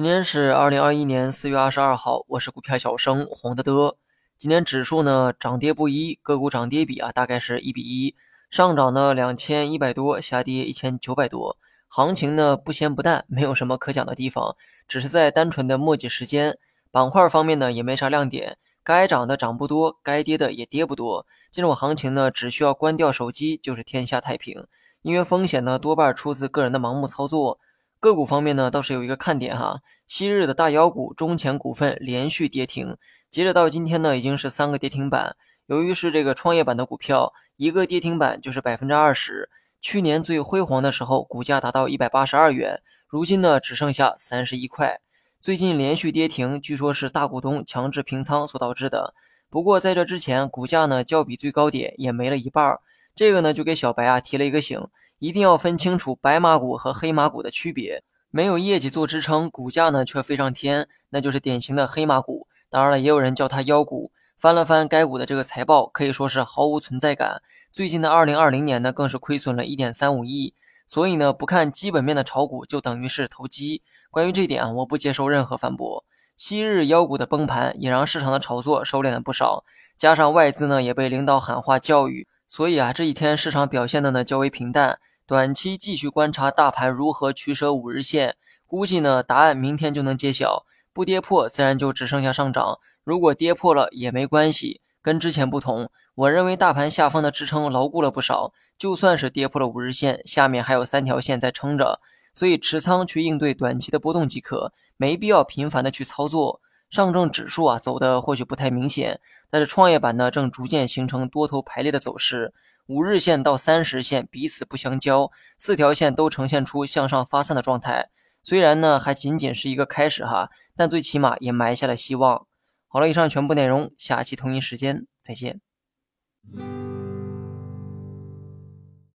今天是二零二一年四月二十二号，我是股票小生黄德德。今天指数呢涨跌不一，个股涨跌比啊大概是一比一，上涨呢两千一百多，下跌一千九百多。行情呢不咸不淡，没有什么可讲的地方，只是在单纯的墨迹时间。板块方面呢也没啥亮点，该涨的涨不多，该跌的也跌不多。这种行情呢只需要关掉手机就是天下太平，因为风险呢多半出自个人的盲目操作。个股方面呢，倒是有一个看点哈。昔日的大妖股中前股份连续跌停，截止到今天呢，已经是三个跌停板。由于是这个创业板的股票，一个跌停板就是百分之二十。去年最辉煌的时候，股价达到一百八十二元，如今呢，只剩下三十一块。最近连续跌停，据说是大股东强制平仓所导致的。不过在这之前，股价呢，较比最高点也没了一半儿。这个呢，就给小白啊提了一个醒。一定要分清楚白马股和黑马股的区别。没有业绩做支撑，股价呢却飞上天，那就是典型的黑马股。当然了，也有人叫它妖股。翻了翻该股的这个财报，可以说是毫无存在感。最近的二零二零年呢，更是亏损了一点三五亿。所以呢，不看基本面的炒股就等于是投机。关于这点啊，我不接受任何反驳。昔日妖股的崩盘也让市场的炒作收敛了不少，加上外资呢也被领导喊话教育，所以啊，这一天市场表现的呢较为平淡。短期继续观察大盘如何取舍五日线，估计呢答案明天就能揭晓。不跌破，自然就只剩下上涨；如果跌破了也没关系。跟之前不同，我认为大盘下方的支撑牢固了不少，就算是跌破了五日线，下面还有三条线在撑着，所以持仓去应对短期的波动即可，没必要频繁的去操作。上证指数啊走的或许不太明显，但是创业板呢正逐渐形成多头排列的走势。五日线到三十线彼此不相交，四条线都呈现出向上发散的状态。虽然呢还仅仅是一个开始哈，但最起码也埋下了希望。好了，以上全部内容，下期同一时间再见。